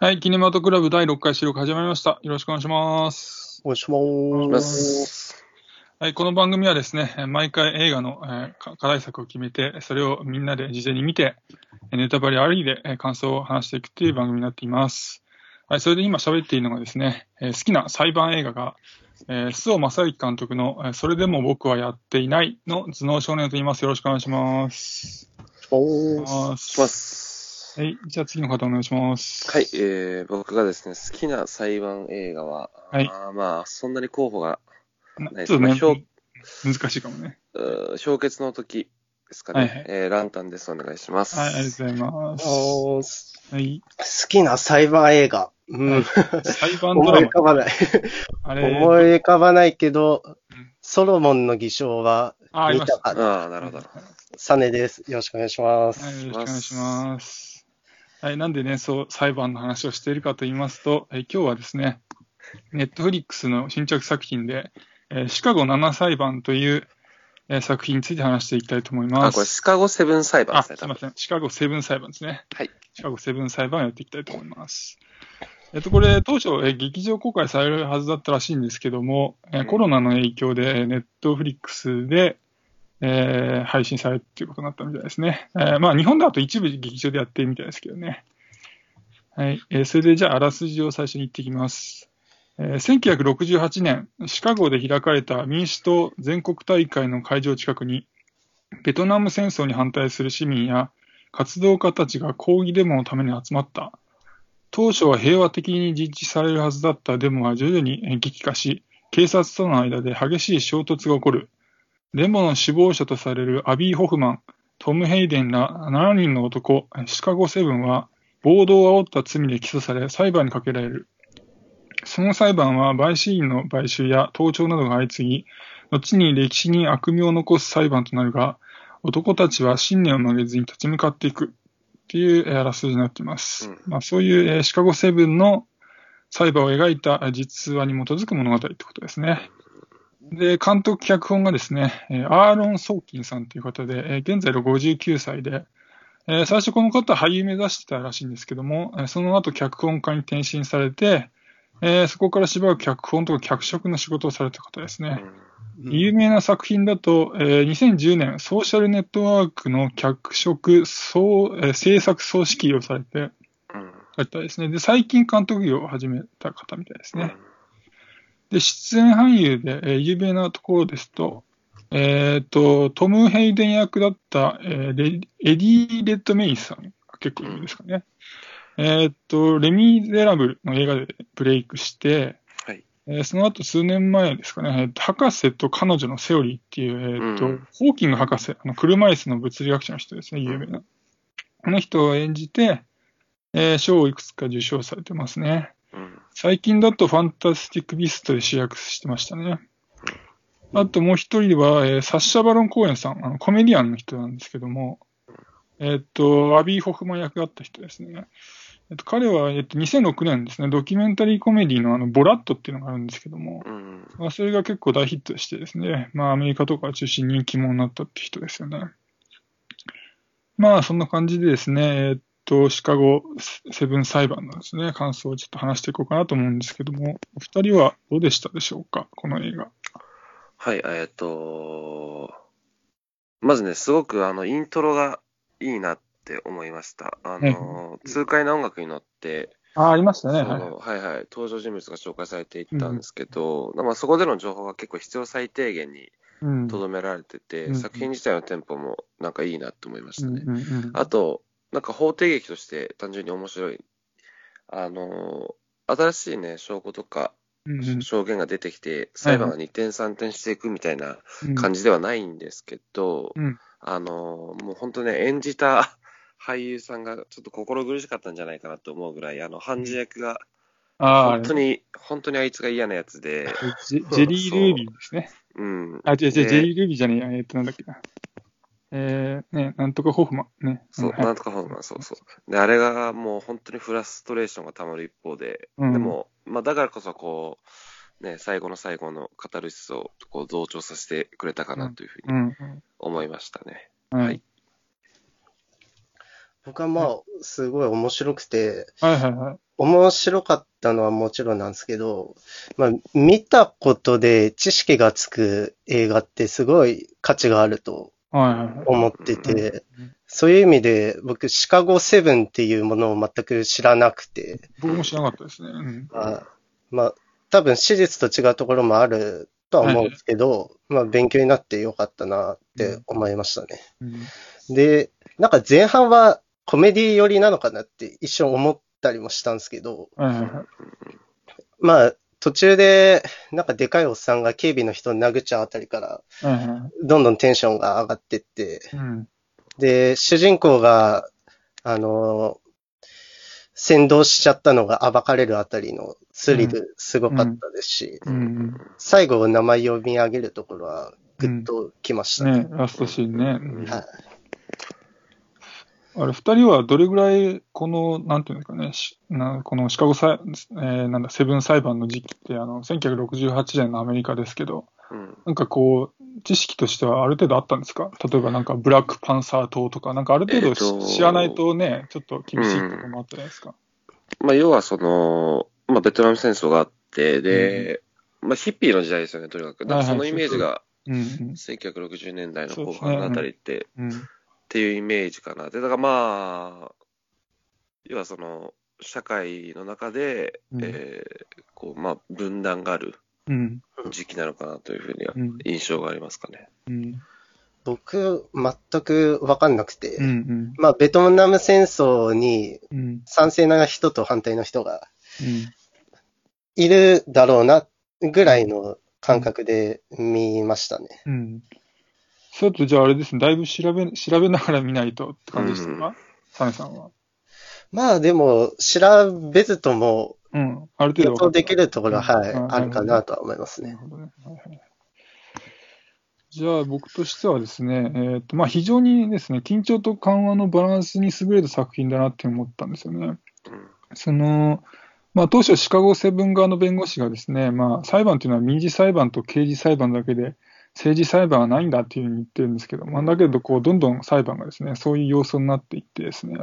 はい、キネマトクラブ第6回収録始まりました。よろしくお願いします。お願いしまます。す。はい、この番組はですね、え毎回映画の、えーか課題作を決めて、それをみんなで事前に見て、えネタバレありでえー感想を話していくという番組になっています。はい、それで今喋っているのがですね、えー好きな裁判映画が、えー、須尾正幸監督の、えーそれでも僕はやっていないの頭脳少年と言います。よろしくお願いします。おーはします。い、じゃあ次の方お願いします。はい、えー、僕がですね、好きな裁判映画は、はいあーまあ、そんなに候補がなないちょっとねまあ表、難しいかもね。氷結の時ですかね。はいはいえー、ランタンです。お願いします。はい、ありがとうございます。はい。好きな裁判映画。うん。裁判ド思い。浮かばない。あれ、思い浮かばないけどうん、ソロモンの偽証は。見たかああ、なるほど。サネです。よろしくお願いします。はい、よろしくお願いします。はい、なんでね、そう、裁判の話をしているかと言いますと、え今日はですね、ネットフリックスの新着作品で、えーシカゴ7裁判という、えー作品について話していきたいと思いまあ、す。これ、シカゴセブン裁判あ、ですね。すいません。シカゴセブン裁判ですね。はい。シカゴセブン裁判をやっていきたいと思います。えっと、これ、当初、えー劇場公開されるはずだったらしいんですけども、えコロナの影響で、えーネットフリックスで、えー配信されるっていうことになったみたいですね。えーまあ、日本だと一部劇場でやってるみたいですけどね。はい。えーそれで、じゃあ、あらすじを最初に言っていきます。えー1968年、シカゴで開かれた民主党全国大会の会場近くに、ベトナム戦争に反対する市民や活動家たちが抗議デモのために集まった。当初は平和的に実施されるはずだったデモは徐々に激化し、警察との間で激しい衝突が起こる。デモの首謀者とされるアビー・ホフマン、トム・ヘイデンら7人の男、シカゴセブンは暴動を煽った罪で起訴され裁判にかけられる。その裁判は陪審員の買収や盗聴などが相次ぎ、後に歴史に悪名を残す裁判となるが、男たちは信念を曲げずに立ち向かっていくっていうえーあらすじになっています。うんまあ、そういうえーシカゴセブンの裁判を描いたえー実話に基づく物語ってことですね。で、監督脚本がですね、えーアーロン・ソーキンさんという方で、えー現在の59歳で、えー最初この方は俳優目指してたらしいんですけども、えーその後脚本家に転身されて、えーそこからしばらく脚本とか脚色の仕事をされた方ですね。有名な作品だと、えー2010年、ソーシャルネットワークの脚色総、えー制作総指揮をされて、うん。方ですね。で、最近監督業を始めた方みたいですね。で、出演俳優で、えー有名なところですと、えっ、と、トム・ヘイデン役だった、えーレエディ・レッドメイさんが結構有名ですかね。えっ、と、レ・ミゼラブルの映画でブレイクして、はい。えーその後数年前ですかね、えーと博士と彼女のセオリーっていう、えーとうんホーキング博士、あの車椅子の物理学者の人ですね、有名な。この人を演じて、えー賞をいくつか受賞されてますね。うん。最近だとファンタスティック・ビストで主役してましたね。あともう一人は、えーサッシャ・バロン・コーエンさん、あのコメディアンの人なんですけども、えっ、と、アビー・ホフマン役だった人ですね。えっと、彼は、えっと、2006年ですね、ドキュメンタリーコメディのあの、ボラットっていうのがあるんですけども、うん。まあ、それが結構大ヒットしてですね、まあ、アメリカとかを中心に人気者になったって人ですよね。まあ、そんな感じでですね、えっと、シカゴセブン裁判のですね、感想をちょっと話していこうかなと思うんですけども、お二人はどうでしたでしょうか、この映画。はい、えっと、まずね、すごくあの、イントロがいいなって思いました。あの、痛快な音楽に乗って、あ、ありましたね。そはい。のはいはい、登場人物が紹介されていったんですけど、まあ、そこでの情報が結構必要最低限にうん。とどめられてて、うん作品自体のテンポもなんかいいなって思いましたね。うんうんうんあと、なんか法廷劇として単純に面白い。あの、新しいね、証拠とか証言が出てきて、裁判が2点3点していくみたいな感じではないんですけど、うんあの、もう本当ね、演じた 俳優さんがちょっと心苦しかったんじゃないかなと思うぐらい、あの、判事役が、本当に、本当にあいつが嫌なやつで、ジェリー・ルービーですね。うん。あ、違う違う、ジでェリー・ルービーじゃねえや。えっと、なんだっけな。えー、ね、なんとかホフマン。ね。そう、はいなんとかホーマン、そうそう。で、あれがもう本当にフラストレーションがたまる一方で、うんでも、まあだからこそこう、ね、最後の最後のカタルシスをこう同調させてくれたかなというふうにうん。思いましたね。うん。ははいい。僕はまあ、すごい面白くて、はいはいはい。面白かったのはもちろんなんですけど、まあ、見たことで知識がつく映画ってすごい価値があると。思ってて、うんそういう意味で僕、シカゴセブンっていうものを全く知らなくて、僕も知らなかったですね。うん。まあ、まあ、多分史実と違うところもあるとは思うんですけど、まあ、勉強になってよかったなって思いましたね。うんで、なんか前半はコメディ寄りなのかなって一瞬思ったりもしたんですけど、はいはいはい。まあ、途中で、なんかでかいおっさんが警備の人を殴っちゃうあたりから、どんどんテンションが上がってって、うん。で、主人公が、あの、先導しちゃったのが暴かれるあたりのスリルすごかったですし、うんうん。最後名前読み上げるところはグッときましたね。ね、ラストシーンね。うんはい。あれ、二人はどれぐらい、この、なんていうんですかね、しなこのシカゴ裁、えーなんだ、セブン裁判の時期って、あの、1968年のアメリカですけど、うん。なんかこう、知識としてはある程度あったんですか？例えばなんか、ブラックパンサー党とか、なんかある程度し、えーと知らないとね、ちょっと厳しいところもあったじゃないですか。まあ、要はその、まあ、ベトナム戦争があって、で、まあ、ヒッピーの時代ですよね、とにかく。だからそのイメージが、うん、うん、1960年代の後半のあたりって、うん。っていうイメージかな。で、だからまあ、要はその、社会の中で、うんえーこう、まあ、分断があるうん、時期なのかなというふうにはうん、印象がありますかね。うん、僕、全くわかんなくて、うん、うん、まあ、ベトナム戦争にうん、賛成な人と反対の人がうん。いるだろうなぐらいの感覚で見ましたね。うん。そうだと、じゃああれですね、だいぶ調べ、調べながら見ないとって感じでしたか、サメさんは。まあでも、調べずともうん。ある程度予想できるところは、はい、うんあるかなとは思いますね。なるほどね。はいはい。じゃあ僕としてはですね、えーとまあ、非常にですね、緊張と緩和のバランスに優れた作品だなって思ったんですよね。うんその、まあ、当初シカゴセブン側の弁護士がですね、まあ、裁判というのは民事裁判と刑事裁判だけで、政治裁判はないんだっていうふうに言ってるんですけど、まあ、だけど、こう、どんどん裁判がですね、そういう要素になっていってですね、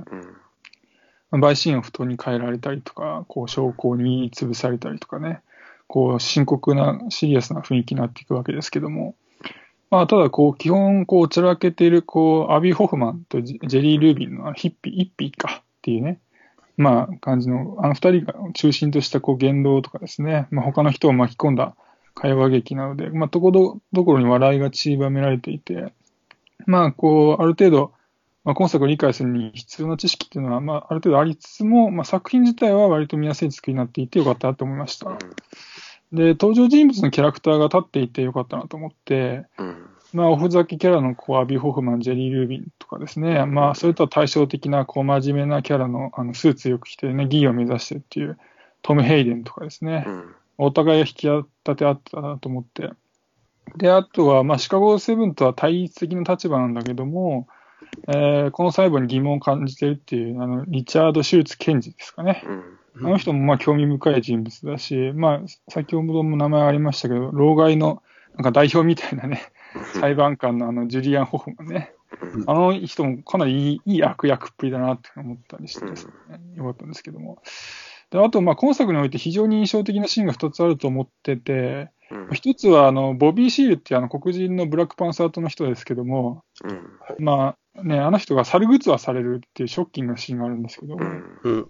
うん。陪審員を不当に変えられたりとか、こう証拠に潰されたりとかね、こう深刻なシリアスな雰囲気になっていくわけですけども、まあ、ただこう基本こうちらけているこうアビー・ホフマンとジジェリー・ルービンのあヒッピー、イッピーかっていうね、まあ感じの、あの二人が中心としたこう言動とかですね、まあ、他の人を巻き込んだ会話劇なので、まあ、ところどころに笑いが散りばめられていて、まあ、こう、ある程度、まあ、今作を理解するに必要な知識っていうのは、まあ、ある程度ありつつも、まあ、作品自体は割と見やすい作りになっていてよかったなと思いました。で、登場人物のキャラクターが立っていてよかったなと思って、うん。まあ、オフザキキャラのこうアビー・ホフマン、ジェリー・ルービンとかですね、まあ、それとは対照的なこう真面目なキャラのあのスーツよく着てね、議員を目指してるっていうトム・ヘイデンとかですね、うんお互いが引き立て合ったなと思って。で、あとは、まあ、シカゴセブンとは対立的な立場なんだけども、えーこの裁判に疑問を感じてるっていう、あの、リチャード・シューツ検事ですかね。うんあの人もまあ興味深い人物だし、まあ、先ほども名前ありましたけど、老害のなんか代表みたいなね、裁判官のあのジュリアン・ホフマンね、うんあの人もかなりいいいい悪役っぷりだなって思ったりしてね、よかったんですけども。であと、まあ、今作において非常に印象的なシーンが2つあると思ってて、うん。一つはあのボビー・シールっていうあの黒人のブラックパンサー党の人ですけども、うん。まあね、あの人が猿グッズはされるっていうショッキングなシーンがあるんですけど、うんうん。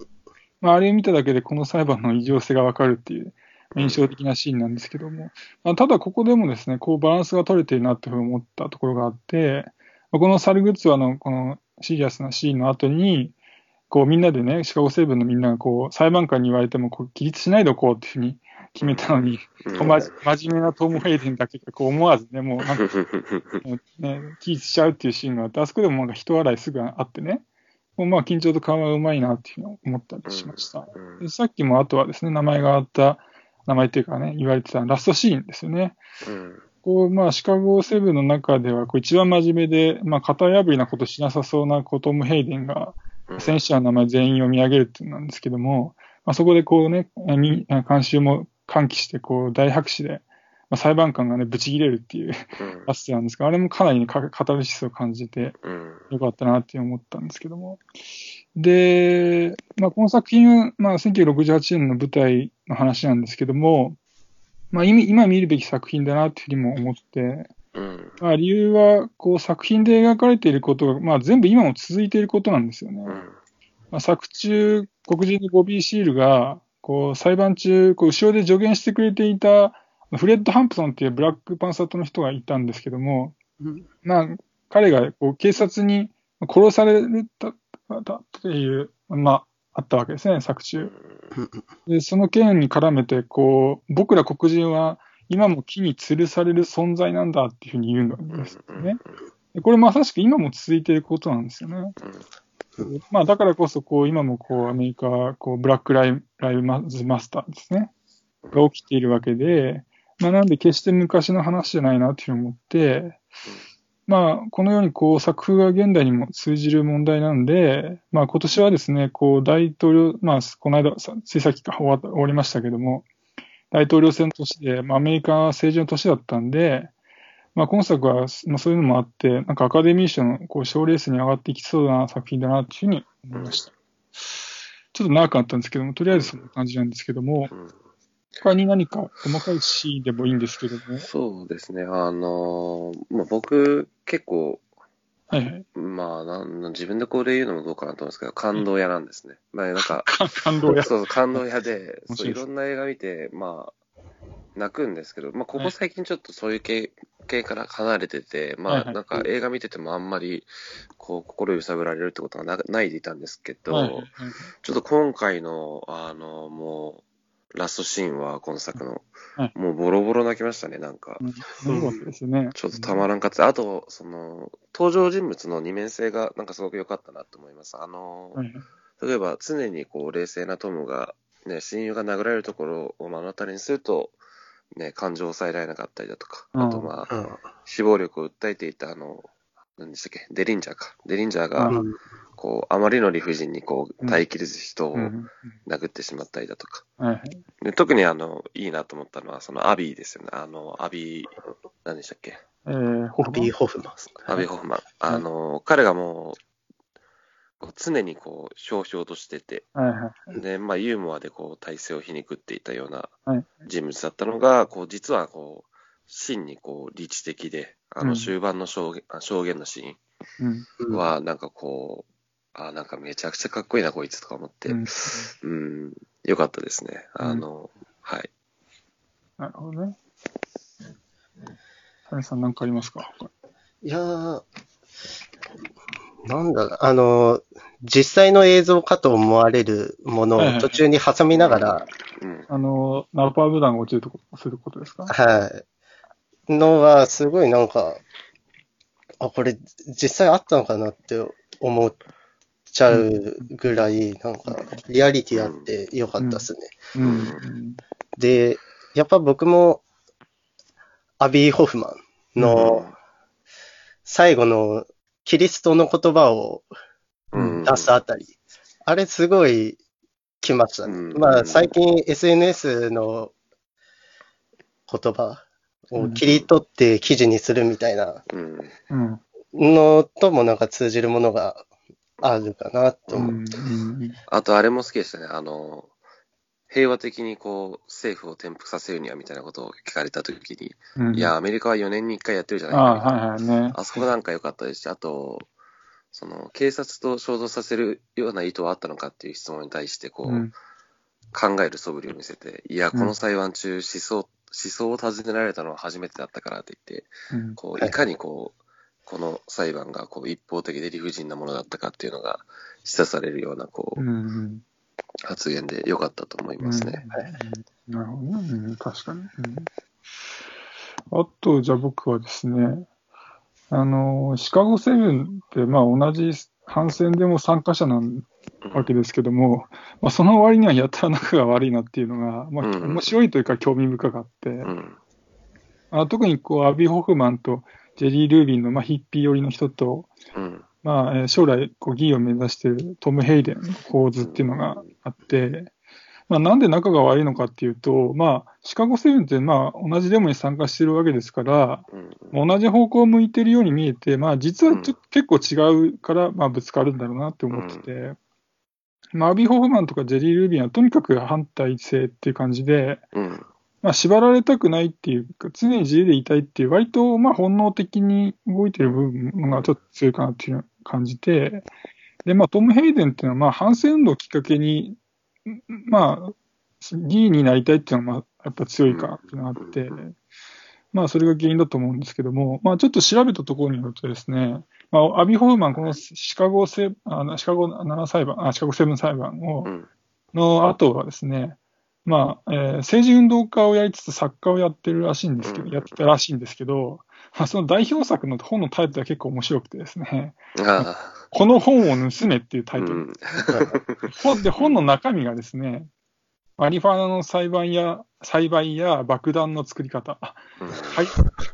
まあ、あれを見ただけでこの裁判の異常性がわかるっていう印象的なシーンなんですけども、まあ、ただここでもですね、こうバランスが取れているなというふうに思ったところがあって、まあこの猿グッズはのこのシリアスなシーンの後に、こうみんなでね、シカゴセブンのみんながこう裁判官に言われてもこう起立しないでおこうっていうふうに決めたのに、うん真面目なトム・ヘイデンだけがこう思わずね、もうなんかね、起立しちゃうっていうシーンがあって、あそこでもなんか人笑いすぐあってね、もうまあ緊張と緩和がうまいなっていうふうに思ったりしました。うんでさっきもあとはですね、名前があった、名前っていうかね、言われてたラストシーンですよね。うんこう、まあ、シカゴセブンの中では、こう一番真面目で、まあ、型破りなことしなさそうなこうトム・ヘイデンが、うん選手の名前全員読み上げるっていうのなんですけども、まあ、そこでこうね、み観衆も歓喜して、こう、大拍手で、まあ、裁判官がね、ブチ切れるっていううんラストなんですが、あれもかなりね、カカタルシスを感じてうん。よかったなって思ったんですけども。で、まあ、この作品は、まあ、1968年の舞台の話なんですけども、まあ、今今見るべき作品だなっていうふうにも思って、うん。まあ、理由は、こう、作品で描かれていることが、まあ、全部今も続いていることなんですよね。うん。まあ、作中、黒人のボビー・シールが、こう、裁判中、こう、後ろで助言してくれていた、フレッド・ハンプソンっていうブラックパンサートの人がいたんですけども、うんまあ、彼がこう警察に殺されたたっていう、まあ、あったわけですね、作中。で、その件に絡めて、こう、僕ら黒人は今も木に吊るされる存在なんだっていうふうに言うんですよね。でこれまさしく今も続いていることなんですよね。まあ、だからこそ、こう、今もこう、アメリカは、こう、ブラックライブライブマズマスターですね。が起きているわけで、まあ、なんで決して昔の話じゃないなっていうふうに思って、まあ、このようにこう作風が現代にも通じる問題なんで、まあ今年はですね、こう大統領、まあこの間、さついさっきか終わ終わりましたけども、大統領選の年で、まあアメリカは政治の年だったんで、まあ今作は、まあそういうのもあって、なんかアカデミー賞のこう賞レースに上がっていきそうな作品だなっていうふうに思いました。ちょっと長くなったんですけども、とりあえずそんな感じなんですけども、うん他に何か細かいシーンでもいいんですけども、そうですね。あのーまあ、僕、結構、はいはい。まあなん、自分でこれ言うのもどうかなと思うんですけど、感動屋なんですね。まあ、なんか、か感動や。そうそう、感動屋で、そういですいろんな映画見て、まあ、泣くんですけど、まあ、ここ最近ちょっとそういう系系から離れてて、まあ、なんか映画見ててもあんまり、こう、心揺さぶられるってことがなないでいたんですけど、はいはいはいちょっと今回の、あの、もう、ラストシーンは、今作の、はいもうボロボロ泣きましたね、なんか。うんよかったですね。ちょっとたまらんかった。あと、その、登場人物の二面性が、なんかすごく良かったなと思います。あの、はいはい例えば常にこう冷静なトムが、ね、親友が殴られるところを目の当たりにすると、ね、感情を抑えられなかったりだとか、うんあとまあ、うん死亡力を訴えていたあの、何でしたっけ、デリンジャーか。デリンジャーが、うんこう、あまりの理不尽にこう、耐えきれず人をうん殴ってしまったりだとか。はいはい。で特にあの、いいなと思ったのは、そのアビーですよね。あの、アビー、何でしたっけ？えー、ホフマン。ビー・ホフマン。アビー・ホフマン。あの、彼がもう、こう常にこう、ひょうひょうとしてて、はいはい。で、まあ、ユーモアでこう、体勢を皮肉っていたようなはい。人物だったのが、こう、実はこう、真にこう、理知的で、あうん。の、終盤の証言、あ証言のシうん。ーンは、なんかこう、あ、なんかめちゃくちゃかっこいいな、こいつとか思って、ううんん、よかったですね。あの、はい。なるほどね。谷さん何かありますか？いやー、なんだろう、あの、実際の映像かと思われるものを途中に挟みながら、うん。あの、ナパーブ弾が落ちるとこ、そういうことですか？はい。のは、すごいなんか、あ、これ実際あったのかなって思っちゃうぐらい、なんか、リアリティあってよかったですね。うん。うんで、やっぱ僕も、アビー・ホフマンの最後のキリストの言葉をうん。出すあたり、あれすごい来ましたね。うんまあ最近 SNS の言葉を切り取って記事にするみたいな。のともなんか通じるものがあるかなと思う。うん。うん。あと、あれも好きでしたね。あの、平和的にこう、政府を転覆させるにはみたいなことを聞かれたときに、うん。いや、アメリカは4年に1回やってるじゃないああ、かみたいな。はいはいね。あそこなんか良かったですし、あと、その、警察と衝突させるような意図はあったのかっていう質問に対して、こう、うん。考える素振りを見せて、いや、うんこの裁判中、思想、思想を尋ねられたのは初めてだったからって言って、うん。こう、はいいかにこう、この裁判がこう一方的で理不尽なものだったかっていうのが示唆されるようなこうう、ん。発言で良かったと思いますね。うん。なるほどね。うん、確かに。うん、あと、じゃあ僕はですね、あの、シカゴセブンって、まあ同じ反戦でも参加者なんわけですけども、まあその割にはやたら仲が悪いなっていうのが、まあうん面白いというか興味深かって、うん。あ特にこう、アビー・ホフマンとジェリー・ルービンの、まあ、ヒッピー寄りの人と、うん。まあ、えー将来、こう、議員を目指しているトム・ヘイデンの構図っていうのがあって、まあ、なんで仲が悪いのかっていうと、まあ、シカゴセブンって、まあ、同じデモに参加してるわけですから、うん同じ方向を向いてるように見えて、まあ、実はちょ結構違うから、まあ、ぶつかるんだろうなって思ってて、まあ、アビー・ホフマンとかジェリー・ルービンはとにかく反対性っていう感じで、うん。まあ、縛られたくないっていうか、常に自由でいたいっていう、割と、まあ、本能的に動いてる部分がちょっと強いかなっていうのを感じて、で、まあ、トム・ヘイデンっていうのは、まあ、反戦運動をきっかけに、んまあ、議員になりたいっていうのは、まあ、やっぱ強いかなっていうのがあって、まあ、それが原因だと思うんですけども、まあ、ちょっと調べたところによるとですね、まあ、アビー・ホフマン、このシカゴセ、あのシカゴ7裁判、あ、シカゴセブン裁判を、うん。の後はですね、まあ、えー政治運動家をやりつつ作家をやってるらしいんですけど、うんやってたらしいんですけど、まあ、その代表作の本のタイトルは結構面白くてですね、あこの本を盗めっていうタあ。イトル。うん。本 で、本の中身がですね、マリファナの栽培や、栽培や爆弾の作り方、あ海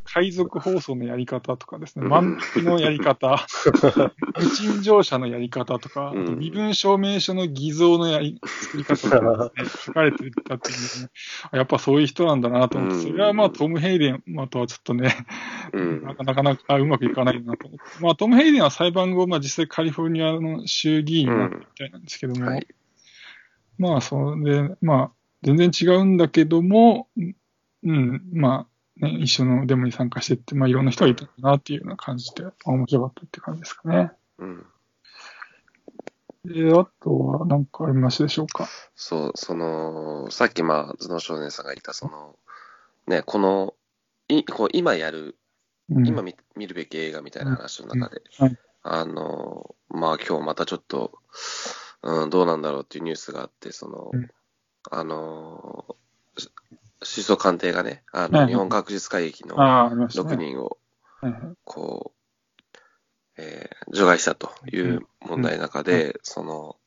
海賊放送のやり方とかですね、うん。万引きのやり方、無賃乗車のやり方とか、あとうん。身分証明書の偽造のやり作り方とかですね、書かれてたっていうね、あやっぱそういう人なんだなと思って、うん。それはまあトム・ヘイデンまとはちょっとね、うん。なかなかなかうまくいかないなと思って。まあトム・ヘイデンは裁判後、まあ実際カリフォルニアの衆議院になったみたいなんですけども、はい。まあ、それで、まあ、全然違うんだけども、うん、まあ、ね、一緒のデモに参加してって、まあ、いろんな人がいたんだなっていうような感じで、まあ面白かったって感じですかね。うん。で、あとは何かありますでしょうか？そう、その、さっきまあ、頭脳少年さんが言った、その、ね、この、いこう今やる、うん、今見見るべき映画みたいな話の中で、うんはいあの、まあ今日またちょっと、うん、どうなんだろうっていうニュースがあって、その、うん。あの、し首相官邸がね、あの、日本学術会議のああ、ありました6ね。人を、こう、えー除外したという問題の中で、その、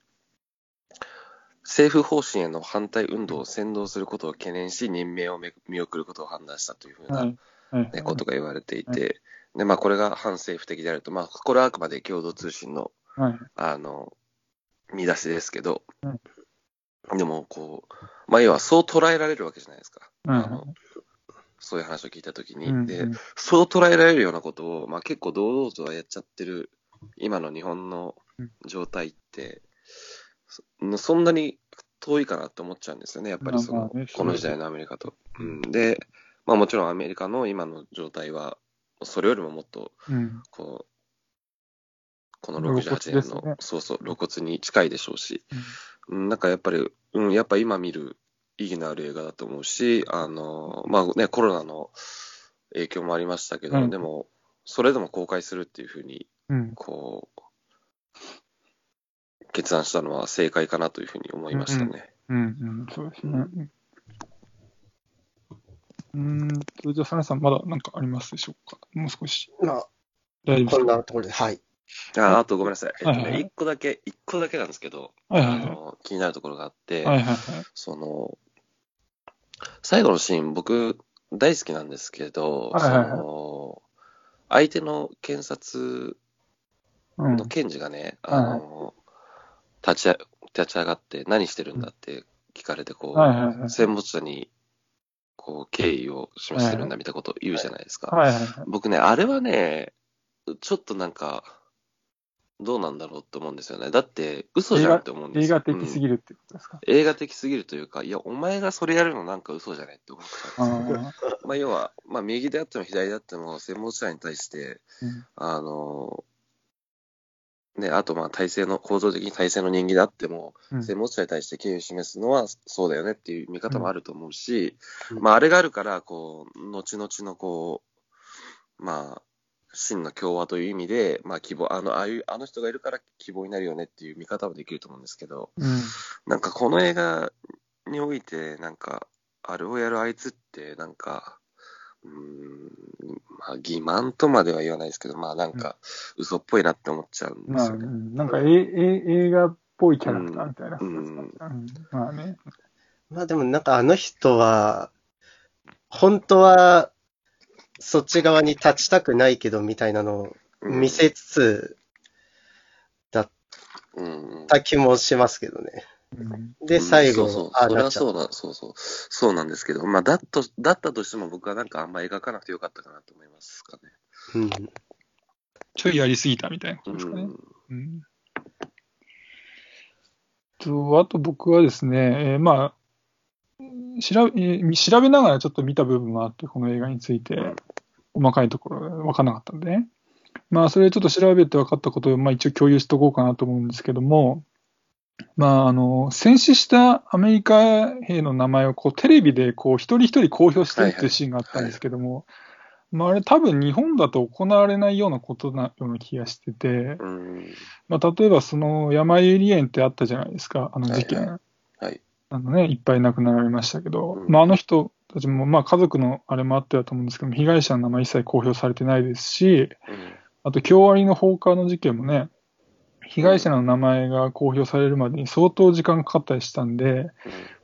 政府方針への反対運動を扇動することを懸念し、任命をめ見送ることを判断したというふうな。ね、ことが言われていて、で、まあ、これが反政府的であると、まあ、これはあくまで共同通信の、はい。あの、見出しですけど、うん。でも、こう、まあ、要はそう捉えられるわけじゃないですか。うん。あのそういう話を聞いたときに、うん。で、そう捉えられるようなことを、まあ、結構堂々とやっちゃってる、今の日本の状態って、そそんなに遠いかなって思っちゃうんですよね、やっぱりその、この時代のアメリカと。うん、で、まあもちろんアメリカの今の状態は、それよりももっと、うん。こう、この露骨68年の、ねそうそう、露骨に近いでしょうし、うんうん、なんかやっぱり、うん、やっぱ今見る意義のある映画だと思うし、あの、まあね、コロナの影響もありましたけど、うんでも、それでも公開するっていうふうに、うん。こう、決断したのは正解かなというふうに思いましたね。うん。うん。そうですね。うん。それじゃあ、サネさん、まだ何かありますでしょうか？もう少し。まあ、大丈夫ですか？こんなところで、はい。ああとごめんなさい。えっとね、はいはいはい一個だけ、一個だけなんですけど、はいはいはい。あの、気になるところがあって、はいはいはい。その、最後のシーン、僕、大好きなんですけど、はいはいはいその、相手の検察うんの検事がね、うんあの、立ちあ立ち上がって何してるんだって聞かれて、こう、はいはいはい。戦没者に、こう、敬意を示してるんだみたいなことを言うじゃないですか。はいはいはい。僕ね、あれはね、ちょっとなんか、どうなんだろうって思うんですよね。だって、嘘じゃんって思うんですよ。映画的すぎる、るってことですか？映画的すぎるというか、いや、お前がそれやるのなんか嘘じゃないって思っちゃうんですよ。あまあ、要は、まあ、右であっても左であっても、戦没者に対して、ーうんあの、ね、あと、まあ、体制の、構造的に体制の人間であっても、うん戦没者に対して敬意を示すのはそうだよねっていう見方もあると思うし、うんまあ、あれがあるから、こう、後々の、こう、まあ、真の共和という意味で、まあ、希望、あの、ああいう、あの人がいるから希望になるよねっていう見方もできると思うんですけど、うん。なんかこの映画において、なんか、あれをやるあいつって、なんか、うーん、まあ、欺瞞とまでは言わないですけど、まあなんか、嘘っぽいなって思っちゃうんでまあ、うすよね。んなんかええ映画っぽいキャラクターみたいなうんまあね。まあでもなんかあの人は、本当は、そっち側に立ちたくないけどみたいなのをうん見せつつうんうんた気もしますけどね。うんで、最後、うんそうそう、ああそれ。はそうだ、そうそう、そうなんですけど、まあ、だっと、だったとしても僕はなんかあんま描かなくてよかったかなと思いますかね。うん。ちょいやりすぎたみたいなことうですかね。ん。うんと、あと僕はですね、えーまあ、調べ、えー調べながらちょっと見た部分もあって、この映画について、細かいところ分からなかったんでね。まあ、それちょっと調べて分かったことを、まあ一応共有しておこうかなと思うんですけども、まあ、あの、戦死したアメリカ兵の名前をこうテレビでこう一人一人公表してるっていうシーンがあったんですけども、まああれ多分日本だと行われないようなことなような気がしてて、うん。まあ例えばその山ゆり園ってあったじゃないですか、あの事件。あのね、いっぱい亡くなられましたけど、うんまああの人たちも、まあ家族のあれもあってだと思うんですけども、被害者の名前一切公表されてないですし、うん。あと京アニの放火の事件もね、被害者の名前が公表されるまでに相当時間かかったりしたんで、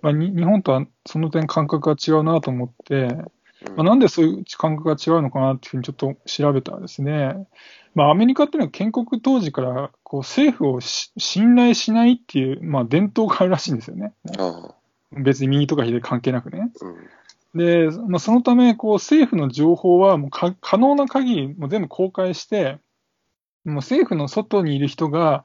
まあ、に日本とはその点感覚が違うなと思って、うんまあ、なんでそういう感覚が違うのかなっていうふうにちょっと調べたらですね、まあ、アメリカっていうのは建国当時からこう政府をし信頼しないっていう、まあ、伝統があるらしいんですよね。ああ。別に右とか左関係なくね。うん。で、まあ、そのため、こう、政府の情報はもうか可能な限りもう全部公開して、もう政府の外にいる人が、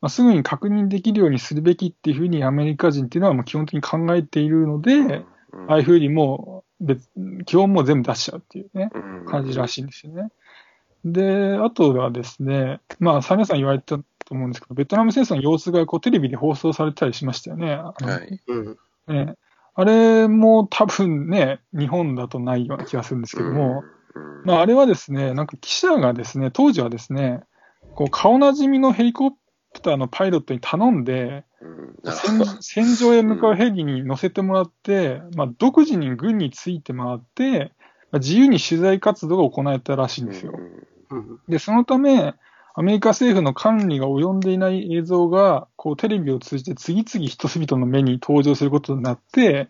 まあ、すぐに確認できるようにするべきっていうふうにアメリカ人っていうのはもう基本的に考えているので、うんああいうふうにもう別、基本もう全部出しちゃうっていうね、うん感じらしいんですよね。で、あとはですね、まあ、サメさん言われてたと思うんですけど、ベトナム戦争の様子がこうテレビで放送されてたりしましたよね。はい。うん。ねあれも多分ね、日本だとないような気がするんですけども、うん、まあ、あれはですね、なんか記者がですね、当時はですね、こう顔なじみのヘリコプターのパイロットに頼んで、戦場へ向かうヘリに乗せてもらって、まあ、独自に軍について回って、まあ自由に取材活動が行われたらしいんですよ。うん。で、そのため、アメリカ政府の管理が及んでいない映像が、こう、テレビを通じて次々人々の目に登場することになって、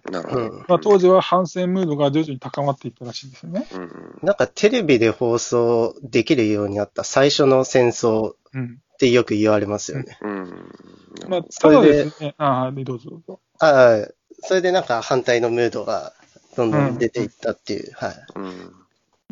まあ、当時は反戦ムードが徐々に高まっていったらしいんですよね。うんうんなんかテレビで放送できるようになった最初の戦争うん。ってよく言われますよね。うん。まあ、それでただですね、ああ、はいどうぞどうぞ。ああ、それでなんか反対のムードがどんどん出ていったっていう。はい。うん。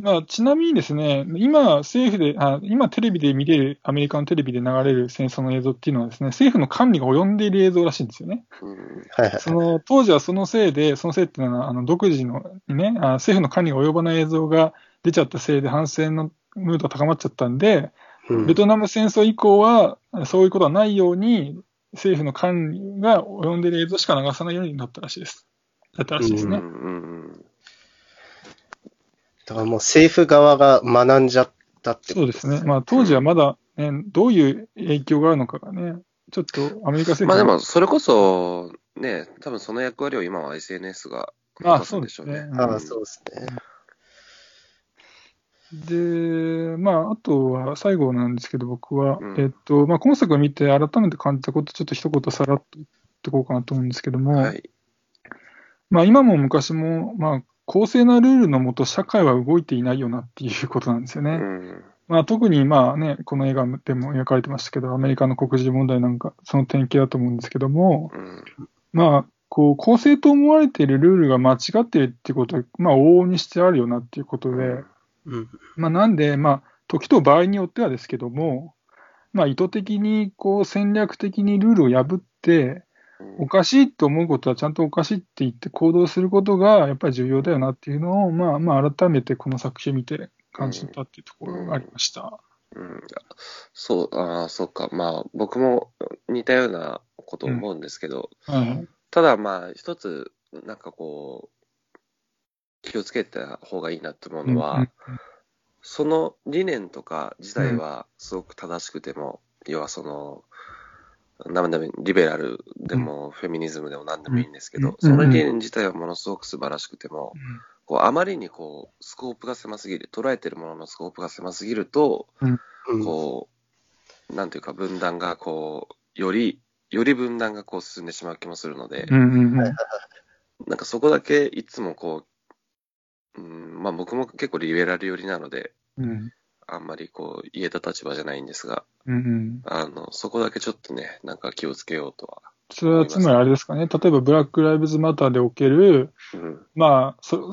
まあ、ちなみにですね、今、政府であ、今テレビで見れる、アメリカのテレビで流れる戦争の映像っていうのはですね、政府の管理が及んでいる映像らしいんですよね。うん。はいはい。その、当時はそのせいで、そのせいっていうのは、あの、独自のね、あ政府の管理が及ばない映像が出ちゃったせいで反戦のムードが高まっちゃったんで、うんベトナム戦争以降は、そういうことはないように、政府の管理が及んでいる映像しか流さないようになったらしいです。だったらしいですね。だからもう政府側が学んじゃったってことそうですね。まあ、当時はまだ、ね、どういう影響があるのかがね、ちょっとアメリカ政府まあでがも、それこそ、ね、多分その役割を今は SNS がまあ果たすんでしょうね。そうああ、そうですね。で、まあ、あとは最後なんですけど、僕は、うんえっと、まあ、今作を見て改めて感じたこと、ちょっと一言さらっと言ってこうかなと思うんですけども、はい。まあ、今も昔も、まあ、公正なルールのもと、社会は動いていないよなっていうことなんですよね。うん。まあ、特に、まあね、この映画でも描かれてましたけど、アメリカの黒人問題なんか、その典型だと思うんですけども、うん。まあ、こう、公正と思われているルールが間違っているっていうことは、まあ、往々にしてあるよなっていうことで、うん。まあ、なんで、まあ、時と場合によってはですけども、まあ、意図的に、こう、戦略的にルールを破って、おかしいと思うことはちゃんとおかしいって言って行動することが、やっぱり重要だよなっていうのを、まあ、まあ、改めてこの作品を見て感じたっていうところがありました。うん、そう、ああ、そうか。まあ、僕も似たようなことを思うんですけど、はい。ただまあ、一つ、なんかこう、気をつけた方がいいなと思うのは、うんその理念とか自体はすごく正しくても、要はその、なんでもリベラルでもフェミニズムでも何でもいいんですけど、うんその理念自体はものすごく素晴らしくても、うん。こうあまりにこうスコープが狭すぎる、捉えてるもののスコープが狭すぎると、うん。こう、なんていうか分断がこう、より、より分断がこう進んでしまう気もするので、うんうんうん。はいなんかそこだけいつもこう、うん、まあ僕も結構リベラル寄りなので、うん。あんまりこう言えた立場じゃないんですが、うんうん。あの、そこだけちょっとね、なんか気をつけようとは。それはつまりあれですかね。例えば、ブラック・ライブズ・マターでおける、うん。まあ、そ、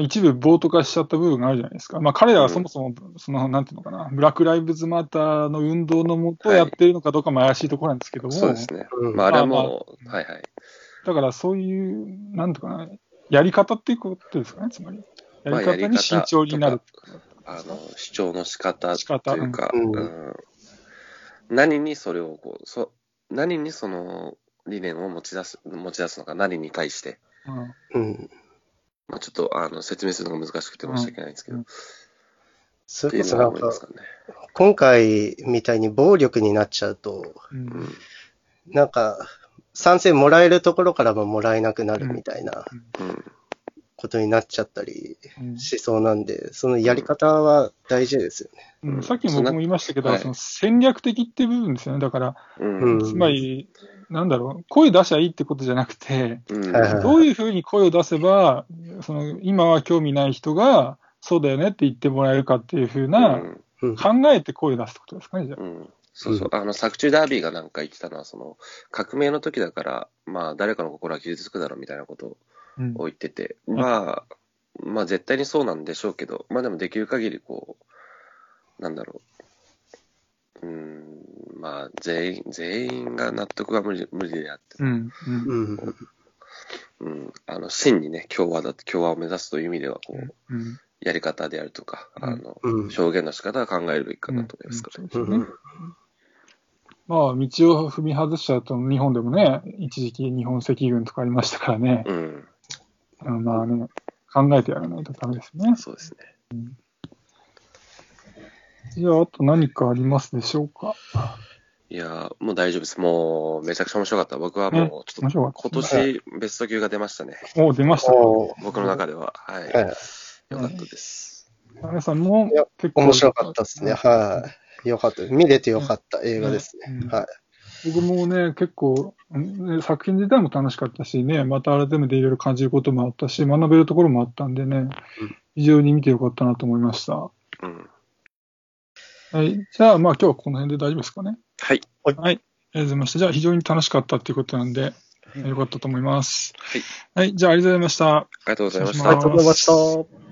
一部暴徒化しちゃった部分があるじゃないですか。まあ、彼らはそもそも、その、なんていうのかな、ブラック・ライブズ・マターの運動のもとやってるのかどうかも怪しいところなんですけども、そうですね。うん。まあ、あれはもう、はいはい。だからそういう、なんとかな、やり方っていうことですかね、つまり。やまあり方に慎重になる。あの、主張の仕方仕方というか、うんうん何にそれをこう、そ何にその理念を持ち出す、持ち出すのか、何に対して。うんうん。まあ、ちょっとあの説明するのが難しくて申し訳ないんですけど、うんそれこそね。今回みたいに暴力になっちゃうと、ううんん。なんか、賛成もらえるところからももらえなくなるみたいなうん。ことになっちゃったりうんしそうなんで、そのやり方は大事ですよね。うんさっきも僕も言いましたけど、はいその戦略的って部分ですよね。だから、うん。うんつまり、なんだろう、声出しゃいいってことじゃなくて、うんどういうふうに声を出せば、その今は興味ない人が、そうだよねって言ってもらえるかっていうふうな。考えて声を出すってことですかね、じゃあ。うんそう。そう、あの、作中ダービーがなんか言ってたのは、その、革命の時だから、まあ、誰かの心は傷つくだろうみたいなことうん。を言ってて、まあ、まあ、絶対にそうなんでしょうけど、まあでもできる限り、こう、なんだろう、うん、まあ、全員、全員が納得は無理、無理であって、うんうんうん。うん、あの、真にね、共和だ共和を目指すという意味では、こう、うんやり方であるとか、うん。あの、うん。表現の仕方は考えるべきかなと思いますから、ね。うん。まあ、道を踏み外しちゃうと、日本でもね、一時期日本赤軍とかありましたからね、うん、うんまあね、考えてやらないとダメですね。そうですね。じゃあ、あと何かありますでしょうか？いやー、もう大丈夫です。もう、めちゃくちゃ面白かった。僕はもう、ちょ面っと、白かった今年、ベスト級が出ましたね。お出ましたか。おー僕の中では。はい。はい。よかったです。皆さんもいや結構面白かったですね。はい。よかった。見れてよかった映画ですねうん。はい。僕もね、結構、ね作品自体も楽しかったしね、また改めていろいろ感じることもあったし、学べるところもあったんでね、非常に見てよかったなと思いました。うん。はい。じゃあ、まあ今日はこの辺で大丈夫ですかね。はい。はい。ありがとうございました。じゃあ、非常に楽しかったっていうことなんで、よかったと思います。はい。はい。じゃあ、ありがとうございました。ありがとうございましたありがとうございました。